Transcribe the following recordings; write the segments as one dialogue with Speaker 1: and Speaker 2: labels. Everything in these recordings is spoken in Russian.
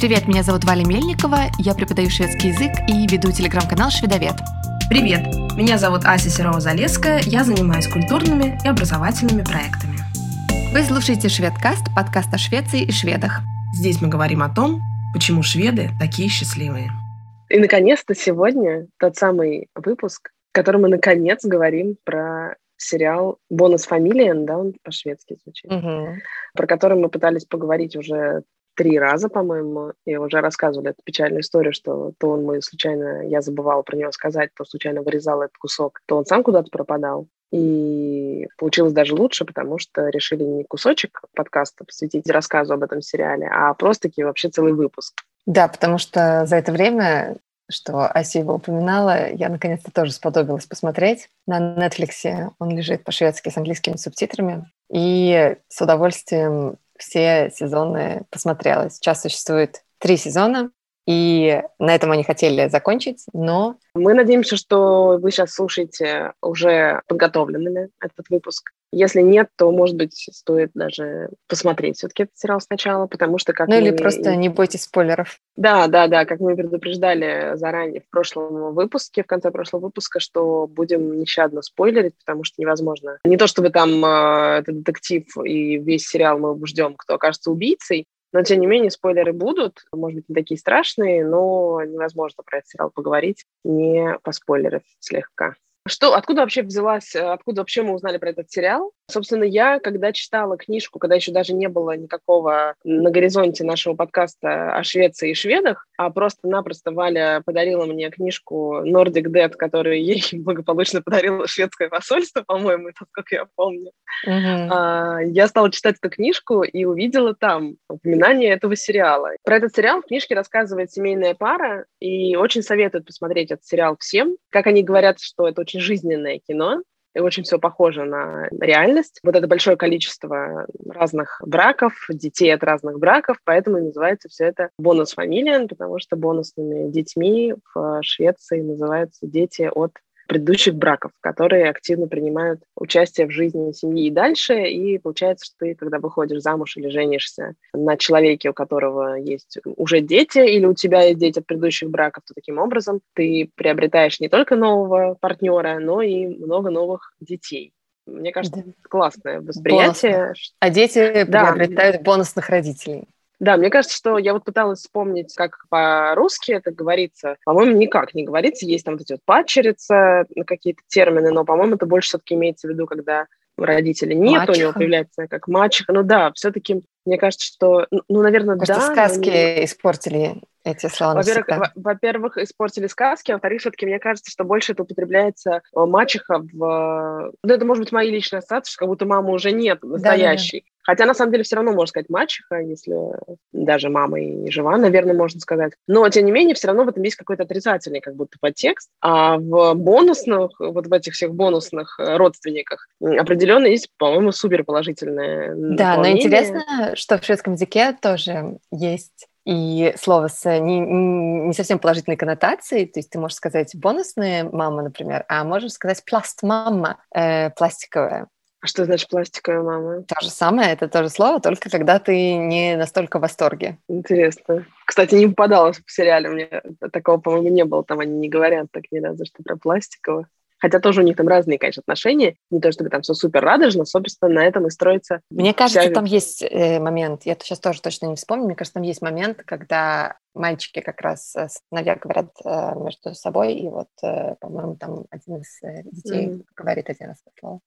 Speaker 1: Привет, меня зовут Валя Мельникова, я преподаю шведский язык и веду телеграм-канал «Шведовед».
Speaker 2: Привет, меня зовут Ася Серова-Залеская, я занимаюсь культурными и образовательными проектами.
Speaker 1: Вы слушаете «Шведкаст» – подкаст о Швеции и шведах.
Speaker 2: Здесь мы говорим о том, почему шведы такие счастливые.
Speaker 3: И, наконец-то, сегодня тот самый выпуск, в котором мы, наконец, говорим про сериал «Бонус Фамилиен», да, он по-шведски звучит, угу. про который мы пытались поговорить уже три раза, по-моему, и уже рассказывали эту печальную историю, что то он мы случайно, я забывала про него сказать, то случайно вырезала этот кусок, то он сам куда-то пропадал. И получилось даже лучше, потому что решили не кусочек подкаста посвятить рассказу об этом сериале, а просто-таки вообще целый выпуск.
Speaker 4: Да, потому что за это время, что Ася его упоминала, я наконец-то тоже сподобилась посмотреть. На Netflix он лежит по-шведски с английскими субтитрами. И с удовольствием все сезоны посмотрела. Сейчас существует три сезона, и на этом они хотели закончить, но...
Speaker 3: Мы надеемся, что вы сейчас слушаете уже подготовленными этот выпуск. Если нет, то, может быть, стоит даже посмотреть все-таки этот сериал сначала, потому что как
Speaker 4: Ну
Speaker 3: мы...
Speaker 4: или просто не бойтесь спойлеров.
Speaker 3: Да, да, да, как мы предупреждали заранее в прошлом выпуске, в конце прошлого выпуска, что будем нещадно спойлерить, потому что невозможно. Не то чтобы там э, этот детектив и весь сериал мы ждем, кто окажется убийцей, но, тем не менее, спойлеры будут, может быть, не такие страшные, но невозможно про этот сериал поговорить, не поспойлерив слегка. Что, откуда вообще взялась, э, откуда вообще мы узнали про этот сериал? Собственно, я, когда читала книжку, когда еще даже не было никакого на горизонте нашего подкаста о Швеции и шведах, а просто-напросто Валя подарила мне книжку Nordic Dead, которую ей благополучно подарило шведское посольство, по-моему, насколько я помню. Mm-hmm. А, я стала читать эту книжку и увидела там упоминание этого сериала. Про этот сериал в книжке рассказывает семейная пара, и очень советуют посмотреть этот сериал всем. Как они говорят, что это очень жизненное кино, и очень все похоже на реальность. Вот это большое количество разных браков, детей от разных браков, поэтому называется все это бонус фамилиен, потому что бонусными детьми в Швеции называются дети от предыдущих браков, которые активно принимают участие в жизни семьи и дальше. И получается, что ты, когда выходишь замуж или женишься на человеке, у которого есть уже дети, или у тебя есть дети от предыдущих браков, то таким образом ты приобретаешь не только нового партнера, но и много новых детей. Мне кажется, да. классное восприятие.
Speaker 4: Бонусно. А дети да. приобретают бонусных родителей.
Speaker 3: Да, мне кажется, что я вот пыталась вспомнить, как по-русски это говорится. По-моему, никак не говорится. Есть там вот эти вот падчерица, какие-то термины, но, по-моему, это больше все-таки имеется в виду, когда родителей нет, мачеха. у него появляется как мачеха. Ну да, все-таки мне кажется, что, ну, наверное,
Speaker 4: Может,
Speaker 3: да.
Speaker 4: сказки но... испортили эти слова
Speaker 3: Во-первых, во-первых, испортили сказки, а во-вторых, все-таки мне кажется, что больше это употребляется э, мачеха в... Ну, это может быть мои личные ассоциации, что как будто мамы уже нет настоящей. Хотя, на самом деле, все равно можно сказать мачеха, если даже мама и жива, наверное, можно сказать. Но, тем не менее, все равно в этом есть какой-то отрицательный как будто подтекст. А в бонусных, вот в этих всех бонусных э, родственниках определенно есть, по-моему, супер положительное
Speaker 4: Да, но интересно, что в шведском языке тоже есть и слово с не, не совсем положительной коннотацией, то есть ты можешь сказать бонусная мама, например, а можешь сказать пласт-мама, э, пластиковая.
Speaker 3: А что значит пластиковая мама?
Speaker 4: То же самое, это то же слово, только когда ты не настолько в восторге.
Speaker 3: Интересно. Кстати, не попадалось в сериале, мне такого, по-моему, не было, там они не говорят так ни разу, что про пластиковую. Хотя тоже у них там разные, конечно, отношения. Не то, чтобы там все супер радужно, собственно, на этом и строится.
Speaker 4: Мне кажется, вся... там есть э, момент, я сейчас тоже точно не вспомню, мне кажется, там есть момент, когда мальчики как раз э, сыновья говорят э, между собой, и вот, э, по-моему, там один из э, детей mm. говорит один раз это слово.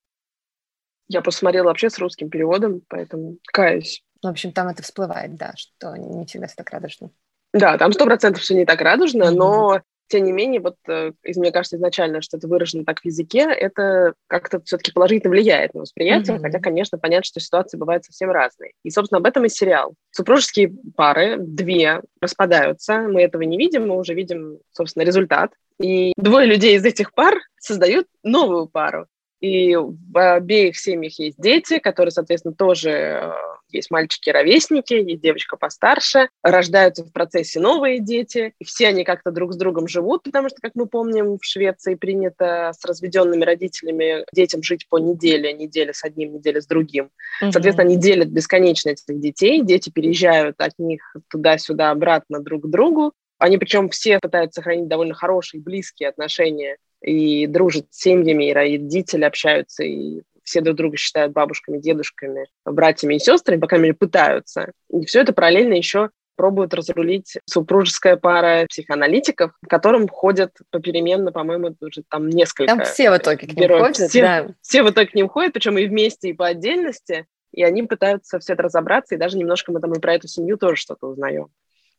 Speaker 3: Я посмотрела вообще с русским переводом, поэтому каюсь.
Speaker 4: Ну, в общем, там это всплывает, да, что не всегда все так радужно.
Speaker 3: Да, там сто процентов все не так радужно, mm-hmm. но тем не менее, вот, э, мне кажется, изначально, что это выражено так в языке, это как-то все-таки положительно влияет на восприятие, mm-hmm. хотя, конечно, понятно, что ситуации бывают совсем разные. И, собственно, об этом и сериал. Супружеские пары, две, распадаются, мы этого не видим, мы уже видим, собственно, результат. И двое людей из этих пар создают новую пару. И в обеих семьях есть дети, которые, соответственно, тоже э, есть мальчики-ровесники, есть девочка постарше, рождаются в процессе новые дети, и все они как-то друг с другом живут, потому что, как мы помним, в Швеции принято с разведенными родителями детям жить по неделе, неделя с одним, неделя с другим. Mm-hmm. Соответственно, они делят бесконечно этих детей, дети переезжают от них туда-сюда, обратно друг к другу, они причем все пытаются сохранить довольно хорошие, близкие отношения и дружат с семьями, и родители общаются, и все друг друга считают бабушками, дедушками, братьями и сестрами, по крайней мере, пытаются. И все это параллельно еще пробуют разрулить супружеская пара психоаналитиков, в котором ходят попеременно, по-моему, уже там несколько
Speaker 4: Там все в итоге к ним героев. ходят,
Speaker 3: все,
Speaker 4: да.
Speaker 3: Все в итоге к ним ходят, причем и вместе, и по отдельности, и они пытаются все это разобраться, и даже немножко мы там и про эту семью тоже что-то узнаем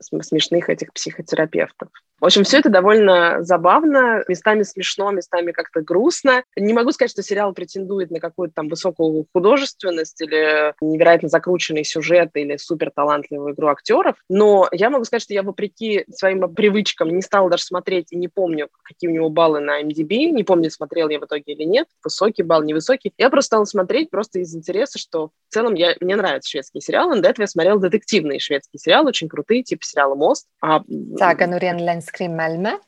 Speaker 3: смешных этих психотерапевтов. В общем, все это довольно забавно, местами смешно, местами как-то грустно. Не могу сказать, что сериал претендует на какую-то там высокую художественность или невероятно закрученный сюжет или супер талантливую игру актеров, но я могу сказать, что я вопреки своим привычкам не стала даже смотреть и не помню, какие у него баллы на MDB, не помню, смотрел я в итоге или нет, высокий балл, невысокий. Я просто стала смотреть просто из интереса, что в целом я, мне нравятся шведские сериалы, до этого я смотрела детективные шведские сериалы, очень крутые, типа بسرعة
Speaker 4: الموست تاع قانورين لنسكرين ملمة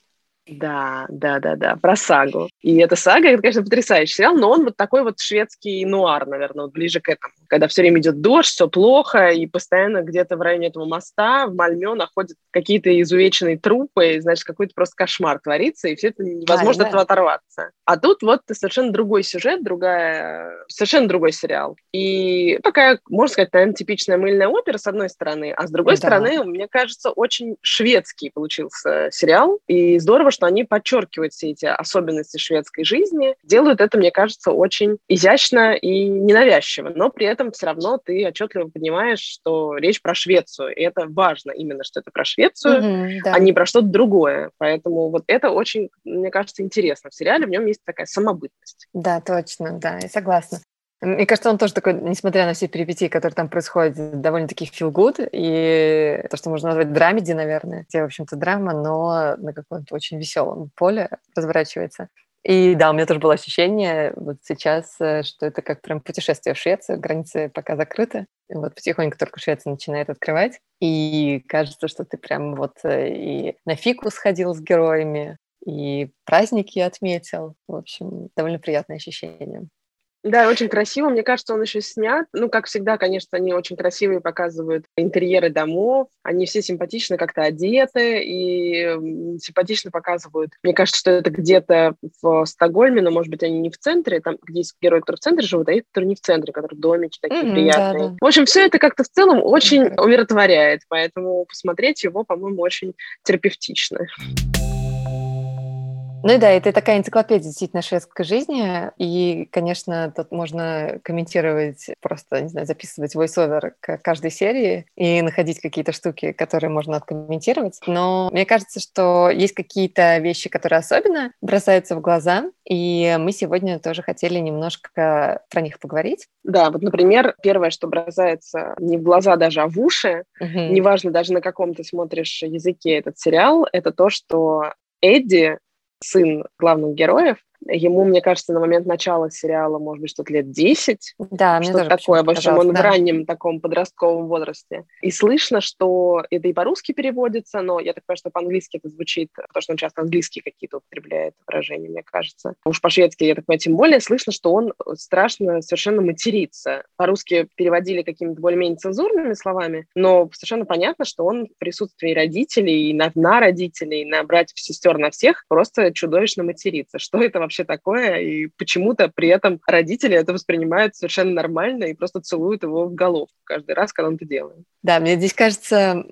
Speaker 3: Да, да, да, да, про сагу. И эта сага, это, конечно, потрясающий сериал, но он вот такой вот шведский нуар, наверное, вот ближе к этому. Когда все время идет дождь, все плохо, и постоянно где-то в районе этого моста в Мальме находят какие-то изувеченные трупы, и, значит, какой-то просто кошмар творится, и все это невозможно да, от этого оторваться. А тут вот совершенно другой сюжет, другая, совершенно другой сериал. И такая, можно сказать, наверное, типичная мыльная опера, с одной стороны, а с другой да. стороны, мне кажется, очень шведский получился сериал, и здорово, что они подчеркивают все эти особенности шведской жизни, делают это, мне кажется, очень изящно и ненавязчиво, но при этом все равно ты отчетливо понимаешь, что речь про Швецию, и это важно именно, что это про Швецию, mm-hmm, да. а не про что-то другое. Поэтому вот это очень, мне кажется, интересно в сериале, в нем есть такая самобытность.
Speaker 4: Да, точно, да, я согласна. Мне кажется, он тоже такой, несмотря на все перипетии, которые там происходят, довольно-таки feel good, и то, что можно назвать драмеди, наверное, где, в общем-то, драма, но на каком-то очень веселом поле разворачивается. И да, у меня тоже было ощущение вот сейчас, э, что это как прям путешествие в Швецию, границы пока закрыты. И вот потихоньку только Швеция начинает открывать. И кажется, что ты прям вот э, и на фику сходил с героями, и праздники отметил. В общем, довольно приятное ощущение.
Speaker 3: Да, очень красиво. Мне кажется, он еще снят. Ну, как всегда, конечно, они очень красивые показывают интерьеры домов. Они все симпатично как-то одеты и симпатично показывают. Мне кажется, что это где-то в Стокгольме, но, может быть, они не в центре. Там, где есть герои, которые в центре живут, а есть, которые не в центре, которые домики такие mm-hmm, приятные. Да, да. В общем, все это как-то в целом очень умиротворяет. Поэтому посмотреть его, по-моему, очень терапевтично.
Speaker 4: Ну и да, это такая энциклопедия действительно шведской жизни, и, конечно, тут можно комментировать, просто, не знаю, записывать voice-over к каждой серии и находить какие-то штуки, которые можно откомментировать. Но мне кажется, что есть какие-то вещи, которые особенно бросаются в глаза, и мы сегодня тоже хотели немножко про них поговорить.
Speaker 3: Да, вот, например, первое, что бросается не в глаза даже, а в уши, угу. неважно даже на каком ты смотришь языке этот сериал, это то, что Эдди сын главных героев, Ему, мне кажется, на момент начала сериала, может быть, что-то лет 10.
Speaker 4: Да,
Speaker 3: что тоже такое. В общем, он да. в раннем таком подростковом возрасте. И слышно, что это и по-русски переводится, но я так понимаю, что по-английски это звучит, потому что он часто английские какие-то употребляет выражения, мне кажется. Уж по-шведски, я так понимаю, тем более слышно, что он страшно совершенно матерится. По-русски переводили какими-то более-менее цензурными словами, но совершенно понятно, что он в присутствии родителей, на, на родителей, на братьев, сестер, на всех просто чудовищно матерится. Что это вообще такое, и почему-то при этом родители это воспринимают совершенно нормально и просто целуют его в голову каждый раз, когда он это делает.
Speaker 4: Да, мне здесь кажется,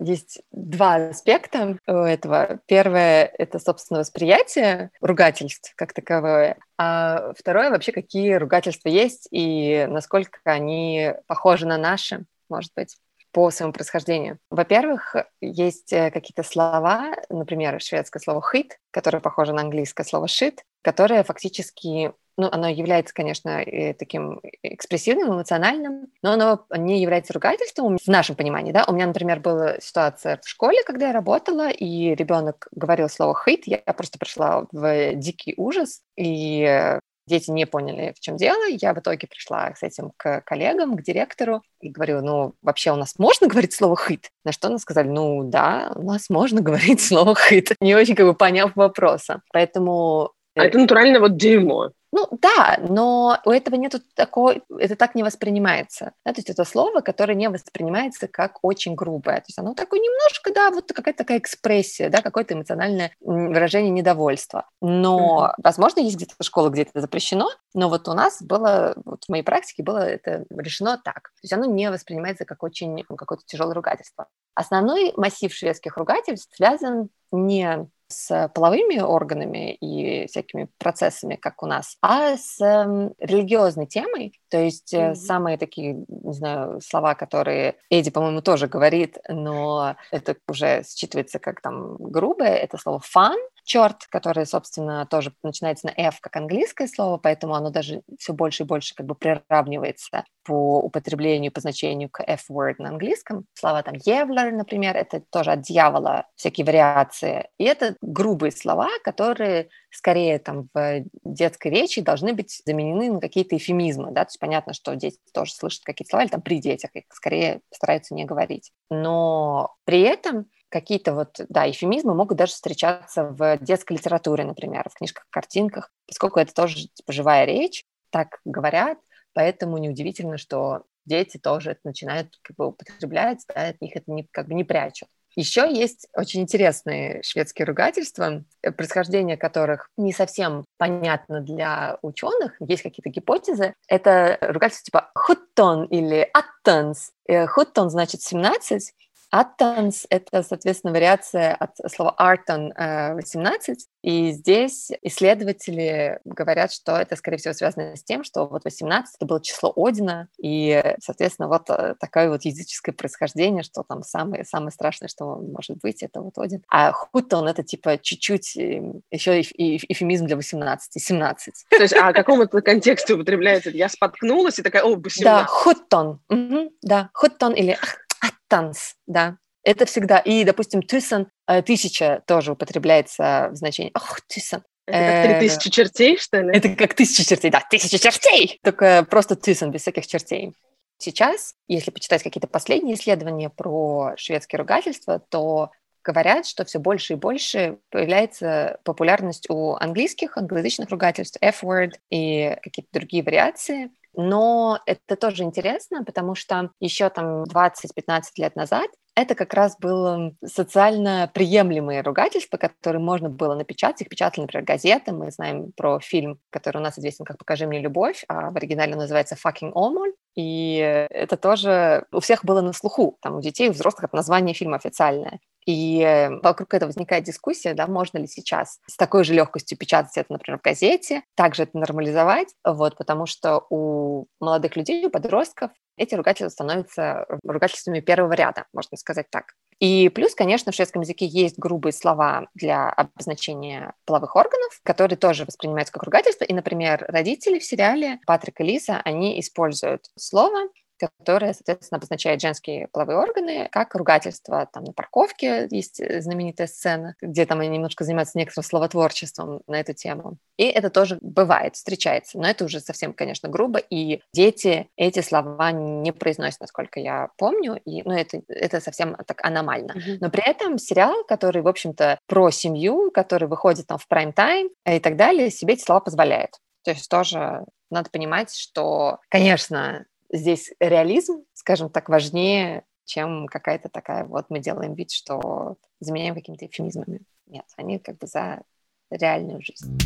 Speaker 4: есть два аспекта у этого. Первое — это, собственно, восприятие ругательств как таковое, а второе — вообще, какие ругательства есть и насколько они похожи на наши, может быть по своему происхождению. Во-первых, есть э, какие-то слова, например, шведское слово «хит», которое похоже на английское слово «shit», которое фактически ну, оно является, конечно, таким экспрессивным, эмоциональным, но оно не является ругательством в нашем понимании, да. У меня, например, была ситуация в школе, когда я работала, и ребенок говорил слово «хит», я просто пришла в дикий ужас, и дети не поняли, в чем дело. Я в итоге пришла с этим к коллегам, к директору и говорю, ну, вообще у нас можно говорить слово «хит»? На что они сказали, ну, да, у нас можно говорить слово «хит», не очень как бы поняв вопроса. Поэтому...
Speaker 3: А это натурально вот дерьмо.
Speaker 4: Ну да, но у этого нету такого, это так не воспринимается. Да? То есть это слово, которое не воспринимается как очень грубое. То есть оно такое немножко, да, вот какая-то такая экспрессия, да, какое-то эмоциональное выражение недовольства. Но, mm-hmm. возможно, есть где-то школа, где это запрещено, но вот у нас было, вот в моей практике было это решено так. То есть оно не воспринимается как очень какое-то тяжелое ругательство. Основной массив шведских ругательств связан не с половыми органами и всякими процессами, как у нас, а с э, религиозной темой. То есть mm-hmm. самые такие, не знаю, слова, которые Эдди, по-моему, тоже говорит, но это уже считывается как там грубое, это слово fun, черт, который, собственно, тоже начинается на F, как английское слово, поэтому оно даже все больше и больше как бы приравнивается по употреблению, по значению к F-word на английском. Слова там «евлер», например, это тоже от дьявола всякие вариации. И это грубые слова, которые скорее там в детской речи должны быть заменены на какие-то эфемизмы, да, то есть понятно, что дети тоже слышат какие-то слова, или там при детях их скорее стараются не говорить. Но при этом какие-то вот, да, эфемизмы могут даже встречаться в детской литературе, например, в книжках, картинках, поскольку это тоже типа, живая речь, так говорят, поэтому неудивительно, что дети тоже это начинают как бы употреблять, да, от них это не, как бы не прячут. Еще есть очень интересные шведские ругательства, э, происхождение которых не совсем понятно для ученых. Есть какие-то гипотезы. Это ругательство типа «хуттон» или «аттенс». Э, «Хуттон» значит 17, Attons — это, соответственно, вариация от слова Arton 18, э, и здесь исследователи говорят, что это, скорее всего, связано с тем, что вот 18 — это было число Одина, и, соответственно, вот э, такое вот языческое происхождение, что там самое, самое страшное, что может быть, это вот Один. А Хутон — это типа чуть-чуть эм, еще эфемизм для 18, 17.
Speaker 3: То есть, а каком это контексте употребляется? Я споткнулась и такая, о, 18.
Speaker 4: Да, Хутон. Угу, да, Хутон или Аттанс, да. Это всегда. И, допустим, тысян, э, тысяча тоже употребляется в значении. Ох, тысян.
Speaker 3: Это как три э, тысячи чертей, что ли?
Speaker 4: Это как тысяча чертей, да, тысяча чертей! Только просто тысян, без всяких чертей. Сейчас, если почитать какие-то последние исследования про шведские ругательства, то говорят, что все больше и больше появляется популярность у английских, англоязычных ругательств, F-word и какие-то другие вариации. Но это тоже интересно, потому что еще там 20-15 лет назад это как раз было социально приемлемые ругательства, которые можно было напечатать. Их печатали, например, газеты. Мы знаем про фильм, который у нас известен как «Покажи мне любовь», а в оригинале называется «Fucking Omol». И это тоже у всех было на слуху. Там у детей, у взрослых это название фильма официальное. И э, вокруг этого возникает дискуссия, да, можно ли сейчас с такой же легкостью печатать это, например, в газете, также это нормализовать, вот, потому что у молодых людей, у подростков эти ругательства становятся ругательствами первого ряда, можно сказать так. И плюс, конечно, в шведском языке есть грубые слова для обозначения половых органов, которые тоже воспринимаются как ругательство. И, например, родители в сериале Патрик и Лиза, они используют слово, которое, соответственно, обозначает женские половые органы, как ругательство. Там на парковке есть э, знаменитая сцена, где там они немножко занимаются некоторым словотворчеством на эту тему. И это тоже бывает, встречается. Но это уже совсем, конечно, грубо, и дети эти слова не произносят, насколько я помню, и, ну, это, это совсем так аномально. Mm-hmm. Но при этом сериал, который, в общем-то, про семью, который выходит там в прайм-тайм и так далее, себе эти слова позволяет. То есть тоже надо понимать, что, конечно, здесь реализм, скажем так, важнее, чем какая-то такая, вот мы делаем вид, что заменяем какими-то эфемизмами. Нет, они как бы за реальную жизнь.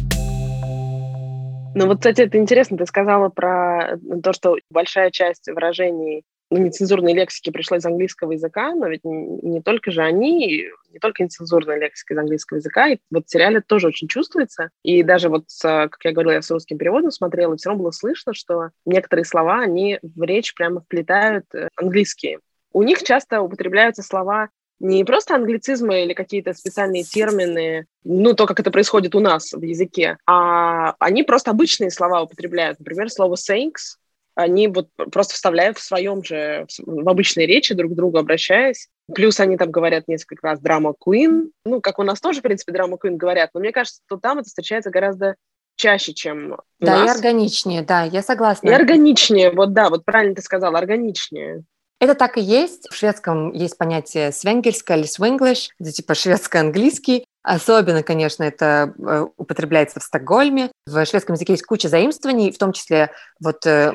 Speaker 3: Ну вот, кстати, это интересно, ты сказала про то, что большая часть выражений нецензурной лексики пришла из английского языка, но ведь не, только же они, не только нецензурная лексика из английского языка, и вот в сериале тоже очень чувствуется. И даже вот, как я говорила, я с русским переводом смотрела, все равно было слышно, что некоторые слова, они в речь прямо вплетают э, английские. У них часто употребляются слова не просто англицизмы или какие-то специальные термины, ну, то, как это происходит у нас в языке, а они просто обычные слова употребляют. Например, слово «thanks», они вот просто вставляют в своем же, в обычной речи друг к другу обращаясь. Плюс они там говорят несколько раз драма Queen, ну, как у нас тоже, в принципе, драма Queen говорят, но мне кажется, что там это встречается гораздо чаще, чем у
Speaker 4: Да, и
Speaker 3: нас.
Speaker 4: органичнее, да, я согласна.
Speaker 3: И органичнее, вот да, вот правильно ты сказала, органичнее.
Speaker 4: Это так и есть. В шведском есть понятие свенгельское или свенглиш, это типа шведско-английский. Особенно, конечно, это э, употребляется в Стокгольме. В шведском языке есть куча заимствований, в том числе вот э,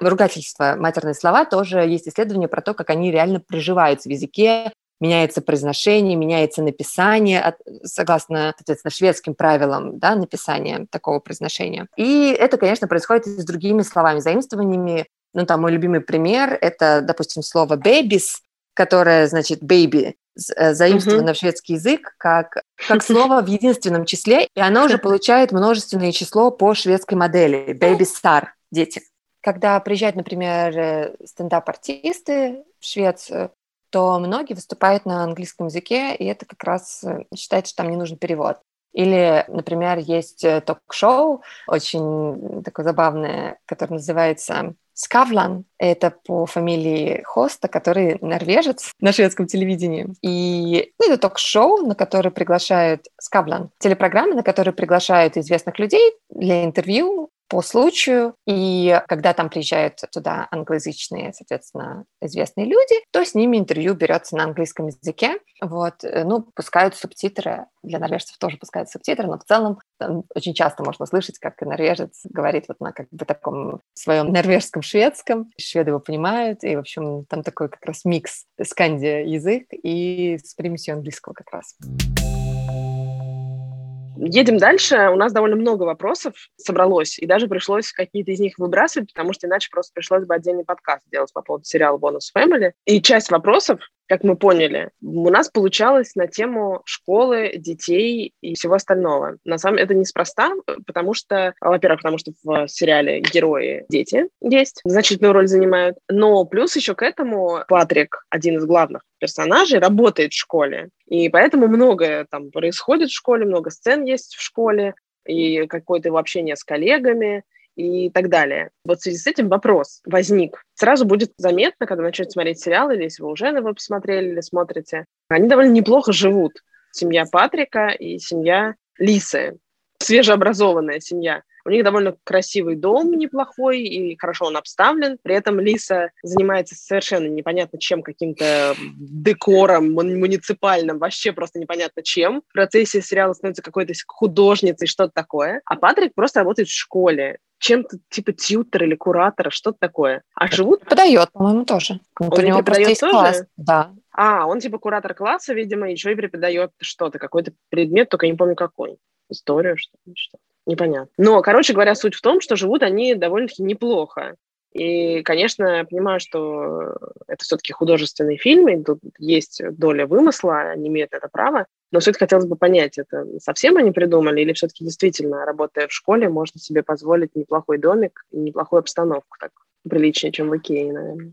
Speaker 4: ругательства, матерные слова, тоже есть исследования про то, как они реально приживаются в языке, меняется произношение, меняется написание, от, согласно, соответственно, шведским правилам да, написания такого произношения. И это, конечно, происходит и с другими словами, заимствованиями. Ну, там мой любимый пример – это, допустим, слово «babies», которое значит «baby», э, заимствовано в шведский язык как, как слово в единственном числе, и оно уже получает множественное число по шведской модели «baby star» – дети. Когда приезжают, например, э, стендап-артисты в Швецию, то многие выступают на английском языке, и это как раз э, считается, что там не нужен перевод. Или, например, есть ток-шоу, очень такое забавное, которое называется Скавлан. Это по фамилии хоста, который норвежец на шведском телевидении. И ну, это ток-шоу, на которое приглашают Скавлан. Телепрограмма, на которую приглашают известных людей для интервью по случаю, и когда там приезжают туда англоязычные, соответственно, известные люди, то с ними интервью берется на английском языке, вот, э, ну, пускают субтитры, для норвежцев тоже пускают субтитры, но в целом очень часто можно слышать, как норвежец говорит вот на как бы таком своем норвежском шведском, шведы его понимают, и, в общем, там такой как раз микс сканди язык и с примесью английского как раз.
Speaker 3: Едем дальше. У нас довольно много вопросов собралось, и даже пришлось какие-то из них выбрасывать, потому что иначе просто пришлось бы отдельный подкаст делать по поводу сериала «Бонус Family». И часть вопросов, как мы поняли, у нас получалось на тему школы, детей и всего остального. На самом деле это неспроста, потому что, во-первых, потому что в сериале герои дети есть, значительную роль занимают, но плюс еще к этому Патрик, один из главных персонажей, работает в школе, и поэтому многое там происходит в школе, много сцен есть в школе, и какое-то его общение с коллегами, и так далее. Вот в связи с этим вопрос возник. Сразу будет заметно, когда начнете смотреть сериал, или если вы уже его посмотрели или смотрите, они довольно неплохо живут. Семья Патрика и семья Лисы. Свежеобразованная семья. У них довольно красивый дом неплохой, и хорошо он обставлен. При этом Лиса занимается совершенно непонятно чем, каким-то декором муниципальным, вообще просто непонятно чем. В процессе сериала становится какой-то художницей, что-то такое. А Патрик просто работает в школе чем-то типа тьютер или куратора, что-то такое. А живут...
Speaker 4: Подает, по-моему, тоже.
Speaker 3: Он
Speaker 4: У него просто есть
Speaker 3: тоже?
Speaker 4: класс. Да.
Speaker 3: А, он типа куратор класса, видимо, еще и преподает что-то, какой-то предмет, только не помню какой. Историю, что ли, что Непонятно. Но, короче говоря, суть в том, что живут они довольно-таки неплохо. И, конечно, я понимаю, что это все-таки художественный фильм, и тут есть доля вымысла, они имеют это право. Но все-таки хотелось бы понять, это совсем они придумали, или все-таки действительно, работая в школе, можно себе позволить неплохой домик и неплохую обстановку, так приличнее, чем в Икее, наверное.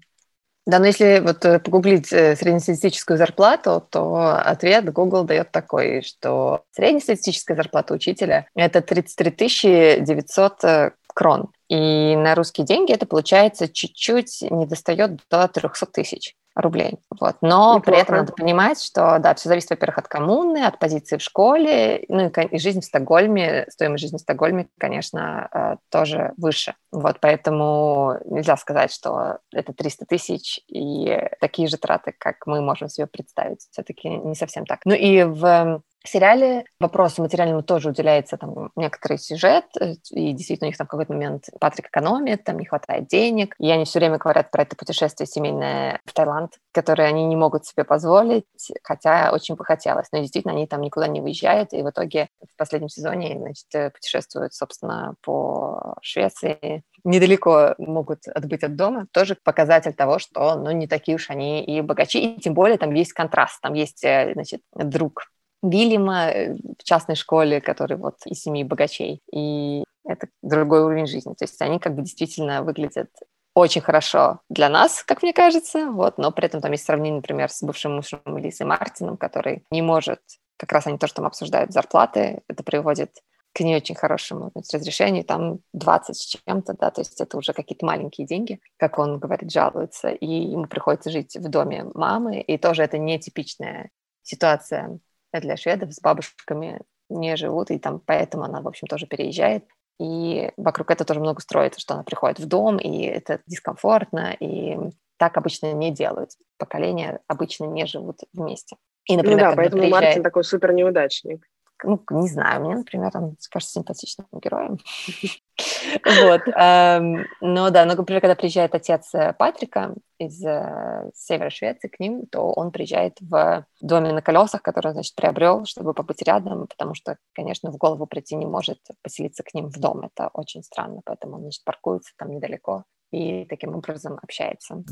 Speaker 4: Да, но если вот э, погуглить э, среднестатистическую зарплату, то ответ Google дает такой, что среднестатистическая зарплата учителя – это 33 900 э, крон. И на русские деньги это получается чуть-чуть не достает до 300 тысяч рублей. Вот. Но
Speaker 3: Неплохо.
Speaker 4: при этом надо понимать, что, да, все зависит, во-первых, от коммуны, от позиции в школе, ну и, и жизнь в Стокгольме, стоимость жизни в Стокгольме, конечно, э, тоже выше. Вот, поэтому нельзя сказать, что это 300 тысяч и такие же траты, как мы можем себе представить. Все-таки не совсем так. Ну и в в сериале вопросу материальному тоже уделяется там некоторый сюжет, э, и действительно у них там в какой-то момент Патрик экономит, там не хватает денег, и они все время говорят про это путешествие семейное в Таиланд, которое они не могут себе позволить, хотя очень бы хотелось, но действительно они там никуда не выезжают, и в итоге в последнем сезоне, значит, э, путешествуют, собственно, по Швеции, недалеко могут отбыть от дома, тоже показатель того, что, ну, не такие уж они и богачи, и тем более там есть контраст, там есть, э, значит, друг Вильяма э, в частной школе, который вот из семьи богачей. И это другой уровень жизни. То есть они как бы действительно выглядят очень хорошо для нас, как мне кажется, вот, но при этом там есть сравнение, например, с бывшим мужем Лизой Мартином, который не может, как раз они то, что там обсуждают зарплаты, это приводит к не очень хорошему разрешению, там 20 с чем-то, да, то есть это уже какие-то маленькие деньги, как он говорит, жалуется, и ему приходится жить в доме мамы, и тоже это нетипичная ситуация для шведов с бабушками не живут, и там поэтому она, в общем, тоже переезжает. И вокруг этого тоже много строится, что она приходит в дом, и это дискомфортно, и так обычно не делают. Поколения обычно не живут вместе.
Speaker 3: И, например, ну да, поэтому приезжает... Мартин такой супер неудачник
Speaker 4: ну, не знаю, мне, например, он кажется симпатичным героем. Вот. Эм, но да, но, например, когда приезжает отец э, Патрика из э, севера Швеции к ним, то он приезжает в доме на колесах, который, значит, приобрел, чтобы побыть рядом, потому что, конечно, в голову прийти не может поселиться к ним в дом. Это очень странно, поэтому он, значит, паркуется там недалеко и таким образом общается.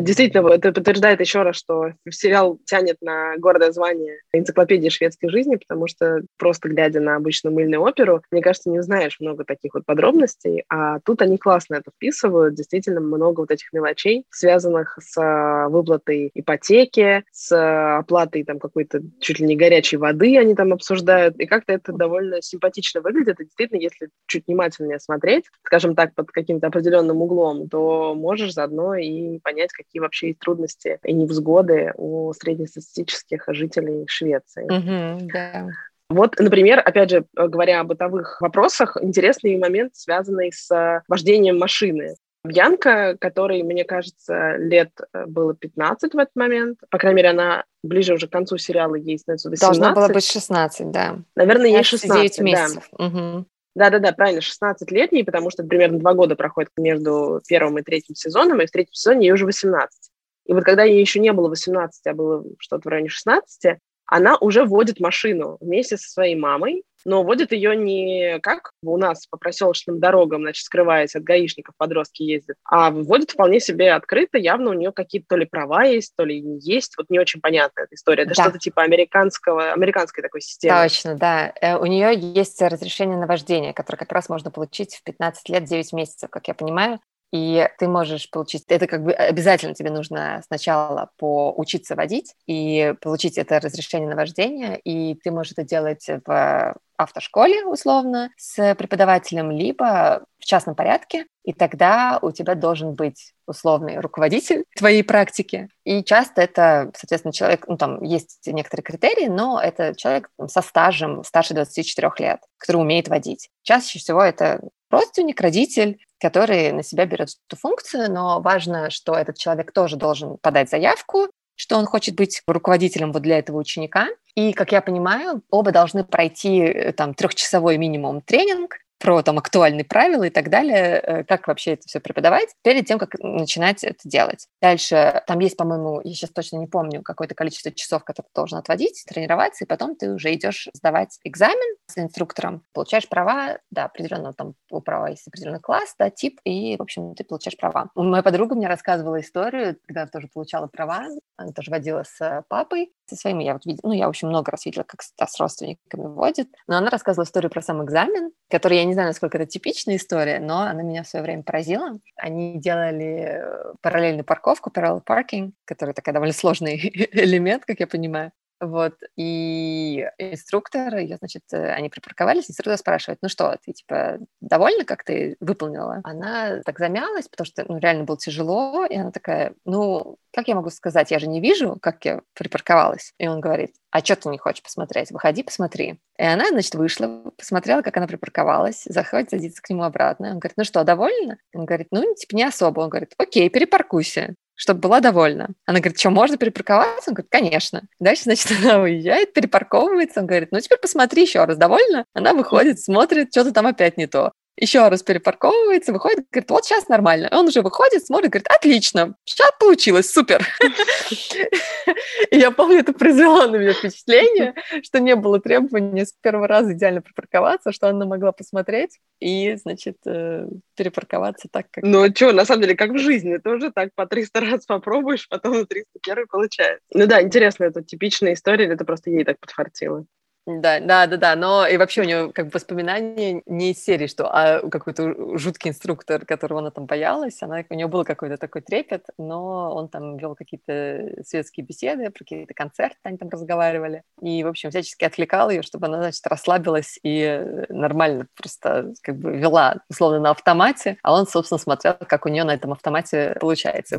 Speaker 3: Действительно, это подтверждает еще раз, что сериал тянет на гордое звание энциклопедии шведской жизни, потому что просто глядя на обычную мыльную оперу, мне кажется, не знаешь много таких вот подробностей, а тут они классно это вписывают, действительно много вот этих мелочей, связанных с а, выплатой ипотеки, с оплатой там какой-то чуть ли не горячей воды они там обсуждают, и как-то это довольно симпатично выглядит, и действительно, если чуть внимательнее смотреть, скажем так, под каким-то определенным углом, то можешь заодно и понять, какие вообще есть трудности и невзгоды у среднестатистических жителей Швеции.
Speaker 4: Mm-hmm, да.
Speaker 3: Вот, например, опять же, говоря о бытовых вопросах, интересный момент, связанный с вождением машины. Бьянка, которой, мне кажется, лет э, было 15 в этот момент. По крайней мере, она ближе уже к концу сериала ей становится 18.
Speaker 4: Должна была быть 16, да.
Speaker 3: Наверное, ей 16,
Speaker 4: 9 месяцев. Да. Угу.
Speaker 3: Да-да-да, правильно, 16-летний, потому что примерно два года проходит между первым и третьим сезоном, и в третьем сезоне ей уже 18. И вот когда ей еще не было 18, а было что-то в районе 16, она уже водит машину вместе со своей мамой, но водит ее не как у нас по проселочным дорогам, значит, скрываясь от гаишников, подростки ездят, а водит вполне себе открыто, явно у нее какие-то то ли права есть, то ли не есть, вот не очень понятная эта история, это да. что-то типа американского, американской такой системы.
Speaker 4: Точно, да. Э, у нее есть разрешение на вождение, которое как раз можно получить в 15 лет 9 месяцев, как я понимаю, и ты можешь получить, это как бы обязательно тебе нужно сначала поучиться водить и получить это разрешение на вождение, и ты можешь это делать в автошколе, условно, с преподавателем, либо в частном порядке, и тогда у тебя должен быть условный руководитель твоей практики. И часто это, соответственно, человек, ну, там есть некоторые критерии, но это человек со стажем старше 24 лет, который умеет водить. Чаще всего это родственник, родитель, который на себя берет эту функцию, но важно, что этот человек тоже должен подать заявку, что он хочет быть руководителем вот для этого ученика. И, как я понимаю, оба должны пройти э, там трехчасовой минимум тренинг, про там актуальные правила и так далее, э, как вообще это все преподавать, перед тем, как начинать это делать. Дальше там есть, по-моему, я сейчас точно не помню, какое-то количество часов, которые ты должен отводить, тренироваться, и потом ты уже идешь сдавать экзамен с инструктором, получаешь права, да, определенного там у права есть определенный класс, да, тип, и, в общем, ты получаешь права. Моя подруга мне рассказывала историю, когда тоже получала права, она тоже водила с папой, со своими, я вот видела, ну, я, в общем, много раз видела, как с родственниками водит, но она рассказывала историю про сам экзамен, который, я не знаю, насколько это типичная история, но она меня в свое время поразила. Они делали э, параллельную парковку, parallel parking, который такой довольно сложный элемент, как я понимаю. Вот, и инструктор, ее, значит, э, они припарковались, инструктор спрашивает, ну что, ты, типа, довольна, как ты выполнила? Она так замялась, потому что, ну, реально было тяжело, и она такая, ну, как я могу сказать, я же не вижу, как я припарковалась. И он говорит, а что ты не хочешь посмотреть? Выходи, посмотри. И она, значит, вышла, посмотрела, как она припарковалась, заходит, садится к нему обратно. Он говорит, ну что, довольна? Он говорит, ну, типа, не особо. Он говорит, окей, перепаркуйся чтобы была довольна. Она говорит, что, можно перепарковаться? Он говорит, конечно. Дальше, значит, она уезжает, перепарковывается. Он говорит, ну, теперь посмотри еще раз, довольна? Она выходит, смотрит, что-то там опять не то еще раз перепарковывается, выходит, говорит, вот сейчас нормально. Он уже выходит, смотрит, говорит, отлично, сейчас получилось, супер. И я помню, это произвело на меня впечатление, что не было требования с первого раза идеально припарковаться, что она могла посмотреть и, значит, э, перепарковаться так, как...
Speaker 3: Ну, что, на самом деле, как в жизни, тоже так по 300 раз попробуешь, потом на 301 получается. Ну да, интересно, это типичная история, или это просто ей так подфартило?
Speaker 4: Да, да, да, да, но и вообще у него как бы воспоминания не из серии, что а какой-то жуткий инструктор, которого она там боялась, она, у него был какой-то такой трепет, но он там вел какие-то светские беседы, про какие-то концерты они там разговаривали, и, в общем, всячески отвлекал ее, чтобы она, значит, расслабилась и нормально просто как бы вела, условно, на автомате, а он, собственно, смотрел, как у нее на этом автомате получается.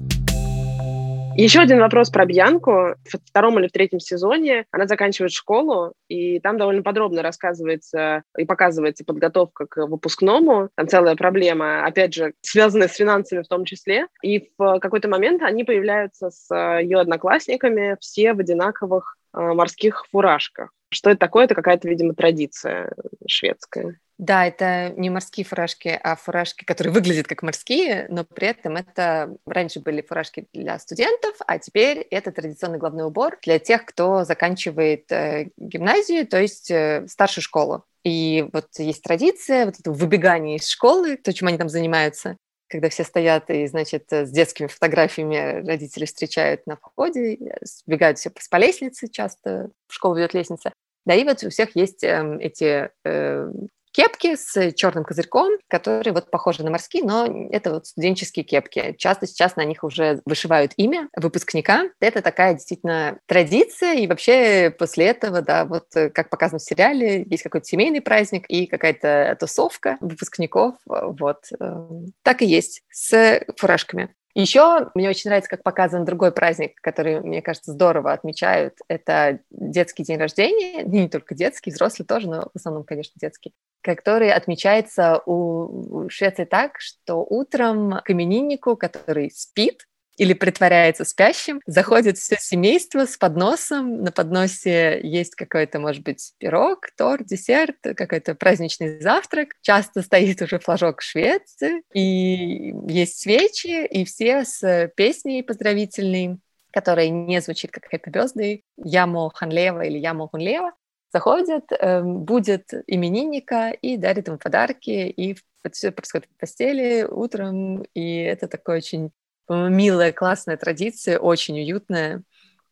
Speaker 3: Еще один вопрос про Бьянку. В втором или в третьем сезоне она заканчивает школу, и там довольно подробно рассказывается и показывается подготовка к выпускному. Там целая проблема, опять же, связанная с финансами в том числе. И в какой-то момент они появляются с ее одноклассниками все в одинаковых э, морских фуражках. Что это такое? Это какая-то, видимо, традиция шведская.
Speaker 4: Да, это не морские фуражки, а фуражки, которые выглядят как морские, но при этом это раньше были фуражки для студентов, а теперь это традиционный головной убор для тех, кто заканчивает э, гимназию, то есть э, старшую школу. И вот есть традиция, вот это выбегание из школы, то, чем они там занимаются, когда все стоят и, значит, с детскими фотографиями родители встречают на входе, сбегают все по лестнице, часто в школу ведет лестница. Да, и вот у всех есть э, эти э, кепки с черным козырьком, которые вот похожи на морские, но это вот студенческие кепки. Часто сейчас на них уже вышивают имя выпускника. Это такая действительно традиция, и вообще после этого, да, вот э, как показано в сериале, есть какой-то семейный праздник и какая-то тусовка выпускников, вот. Э, так и есть с фуражками. Еще мне очень нравится, как показан другой праздник, который, мне кажется, здорово отмечают. Это детский день рождения, не только детский, взрослый тоже, но в основном, конечно, детский, который отмечается у Швеции так, что утром к имениннику, который спит, или притворяется спящим, заходит все семейство с подносом, на подносе есть какой-то, может быть, пирог, торт, десерт, какой-то праздничный завтрак, часто стоит уже флажок Швеции, и есть свечи, и все с песней поздравительной, которая не звучит как Happy Birthday, Ямо Ханлева или Ямо Хунлева, заходят, э, будет именинника и дарит ему подарки, и все происходит в постели утром, и это такой очень милая, классная традиция, очень уютная.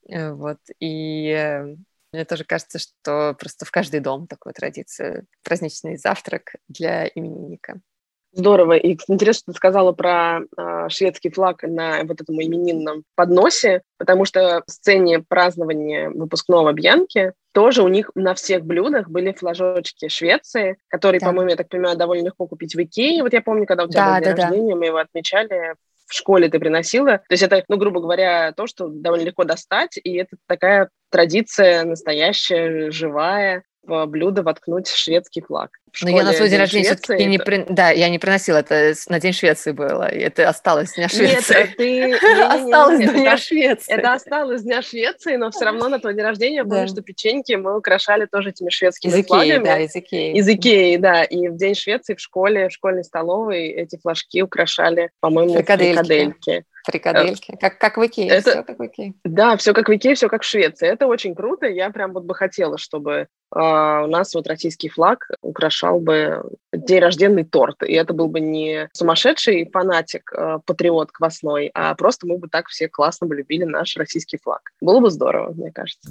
Speaker 4: Э, вот. И э, мне тоже кажется, что просто в каждый дом такая традиция. Праздничный завтрак для именинника.
Speaker 3: Здорово. И интересно, что ты сказала про э, шведский флаг на вот этом именинном подносе, потому что в сцене празднования выпускного Бьянки тоже у них на всех блюдах были флажочки Швеции, которые, да. по-моему, я так понимаю, довольно легко купить в Икее. Вот я помню, когда у тебя да, был день да, рождения, да. мы его отмечали в школе ты приносила. То есть это, ну, грубо говоря, то, что довольно легко достать, и это такая традиция настоящая, живая, в блюдо воткнуть шведский флаг.
Speaker 4: Но я на свой день рождения все-таки не при... да, я не приносила это на день Швеции было, и это осталось дня Швеции.
Speaker 3: Нет, ты
Speaker 4: осталось дня Швеции.
Speaker 3: Это осталось дня Швеции, но все равно на твой день рождения я помню, что печеньки мы украшали тоже этими шведскими флагами.
Speaker 4: Да, из Икеи.
Speaker 3: Из Икеи, да. И в день Швеции в школе, в школьной столовой эти флажки украшали, по-моему, фрикадельки.
Speaker 4: Фрикадельки. Как, как в Икее, это, все как в Икее.
Speaker 3: Да, все как в Икее, все как в Швеции. Это очень круто. Я прям вот бы хотела, чтобы э, у нас вот российский флаг украшал бы день рожденный торт. И это был бы не сумасшедший фанатик, э, патриот квасной, а просто мы бы так все классно бы любили наш российский флаг. Было бы здорово, мне кажется.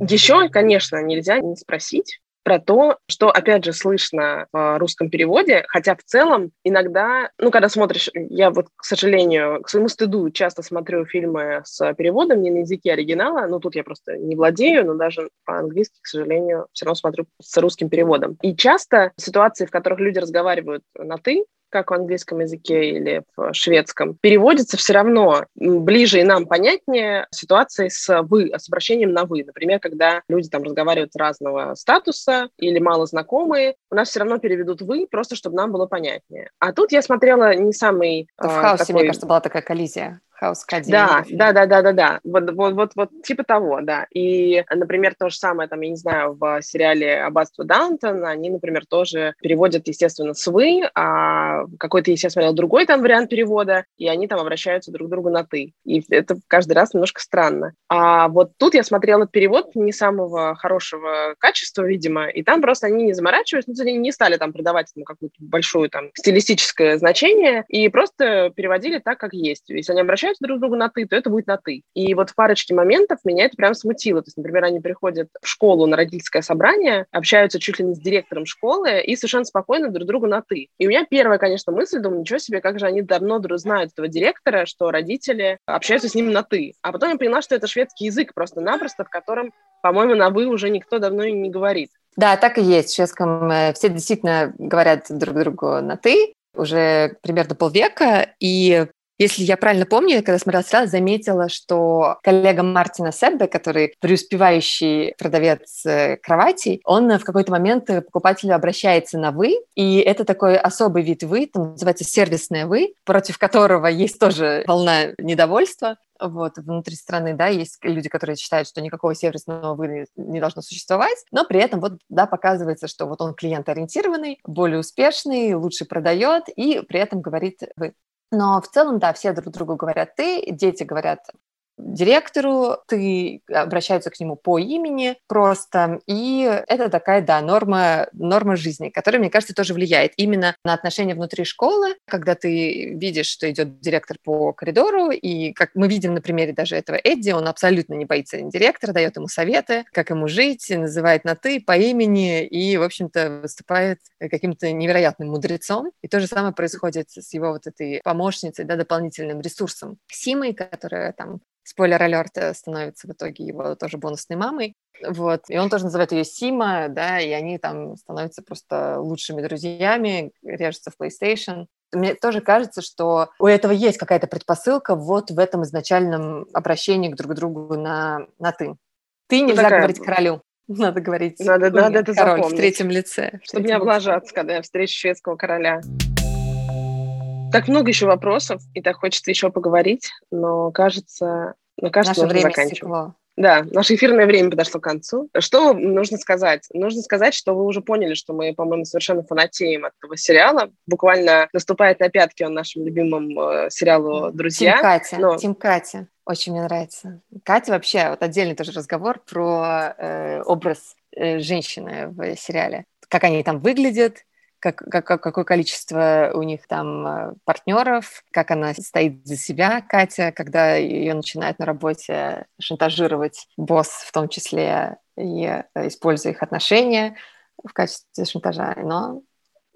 Speaker 3: Еще, конечно, нельзя не спросить, про то, что, опять же, слышно в русском переводе, хотя в целом иногда, ну, когда смотришь, я вот, к сожалению, к своему стыду часто смотрю фильмы с переводом не на языке оригинала, ну, тут я просто не владею, но даже по-английски, к сожалению, все равно смотрю с русским переводом. И часто ситуации, в которых люди разговаривают на «ты», как в английском языке или в шведском, переводится все равно ближе и нам понятнее ситуации с «вы», с обращением на «вы». Например, когда люди там разговаривают разного статуса или мало знакомые, у нас все равно переведут «вы», просто чтобы нам было понятнее. А тут я смотрела не самый...
Speaker 4: в хаосе, такой... мне кажется, была такая коллизия. Хаус Кади.
Speaker 3: Да, да, да, да, да, да. Вот, вот, вот, вот типа того, да. И, например, то же самое, там, я не знаю, в сериале «Аббатство Даунтон» они, например, тоже переводят, естественно, с «вы», а какой-то, я смотрела, другой там вариант перевода, и они там обращаются друг к другу на «ты». И это каждый раз немножко странно. А вот тут я смотрела перевод не самого хорошего качества, видимо, и там просто они не заморачивались, ну, они не стали там придавать ему какое-то большое там стилистическое значение, и просто переводили так, как есть. Если они обращаются обращаются друг к другу на «ты», то это будет на «ты». И вот в парочке моментов меня это прям смутило. То есть, например, они приходят в школу на родительское собрание, общаются чуть ли не с директором школы и совершенно спокойно друг другу на «ты». И у меня первая, конечно, мысль, думаю, ничего себе, как же они давно знают этого директора, что родители общаются с ним на «ты». А потом я поняла, что это шведский язык просто-напросто, в котором, по-моему, на «вы» уже никто давно и не говорит.
Speaker 4: Да, так и есть. В шведском э, все действительно говорят друг другу на «ты», уже примерно полвека, и Если я правильно помню, когда смотрела сериал, заметила, что коллега Мартина Себбе, который преуспевающий продавец э, кроватей, он в какой-то момент покупателю обращается на «вы», и это такой особый вид «вы», там называется сервисное «вы», против которого есть тоже волна недовольства вот, внутри страны, да, есть люди, которые считают, что никакого сервисного вы не должно существовать, но при этом вот, да, показывается, что вот он клиент-ориентированный, более успешный, лучше продает и при этом говорит вы. Но в целом, да, все друг другу говорят ты, дети говорят директору, ты обращаются к нему по имени просто, и это такая, да, норма, норма жизни, которая, мне кажется, тоже влияет именно на отношения внутри школы, когда ты видишь, что идет директор по коридору, и как мы видим на примере даже этого Эдди, он абсолютно не боится директора, дает ему советы, как ему жить, называет на «ты» по имени и, в общем-то, выступает каким-то невероятным мудрецом. И то же самое происходит с его вот этой помощницей, да, дополнительным ресурсом Симой, которая там спойлер-алерт э, становится в итоге его тоже бонусной мамой. Вот. И он тоже называет ее Сима, да, и они там становятся просто лучшими друзьями, режутся в PlayStation. Мне тоже кажется, что у этого есть какая-то предпосылка вот в этом изначальном обращении к друг другу на, на «ты». «Ты» ну, нельзя такая... говорить королю. Надо говорить
Speaker 3: надо, надо это
Speaker 4: король
Speaker 3: запомнить.
Speaker 4: в третьем лице.
Speaker 3: Чтобы не облажаться, когда я встречу шведского короля. Так много еще вопросов, и так хочется еще поговорить, но кажется, но кажется,
Speaker 4: Наше время
Speaker 3: заканчивать.
Speaker 4: Стекло.
Speaker 3: Да, наше эфирное время подошло к концу. Что нужно сказать? Нужно сказать, что вы уже поняли, что мы, по-моему, совершенно фанатеем от этого сериала. Буквально наступает на пятки он нашим любимым э, сериалу «Друзья».
Speaker 4: Тим Катя, но... Тим Катя. Очень мне нравится. Катя вообще, вот отдельный тоже разговор про э, образ э, женщины в сериале. Как они там выглядят, как, как, какое количество у них там э, партнеров, как она стоит за себя, Катя, когда ее начинает на работе шантажировать босс в том числе, и э, используя их отношения в качестве шантажа. Но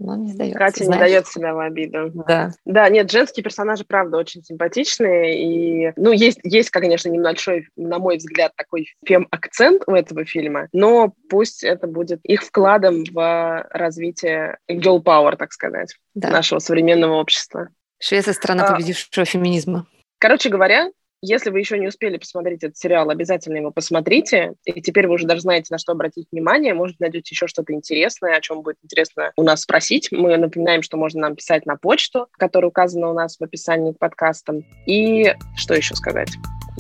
Speaker 4: но не сдается.
Speaker 3: Катя знаешь? не дает себя в обиду.
Speaker 4: Да.
Speaker 3: Да, нет, женские персонажи, правда, очень симпатичные. И, ну, есть, есть, конечно, небольшой, на мой взгляд, такой фем-акцент у этого фильма, но пусть это будет их вкладом в развитие girl power, так сказать, да. нашего современного общества.
Speaker 4: Швеция – страна а, победившего феминизма.
Speaker 3: Короче говоря, если вы еще не успели посмотреть этот сериал, обязательно его посмотрите. И теперь вы уже даже знаете, на что обратить внимание. Может, найдете еще что-то интересное, о чем будет интересно у нас спросить. Мы напоминаем, что можно нам писать на почту, которая указана у нас в описании к подкастам. И что еще сказать?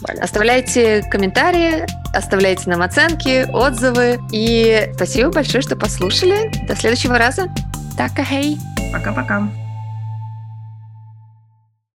Speaker 4: Валя. Оставляйте комментарии, оставляйте нам оценки, отзывы. И спасибо большое, что послушали. До следующего раза. Так, хей.
Speaker 2: Пока-пока.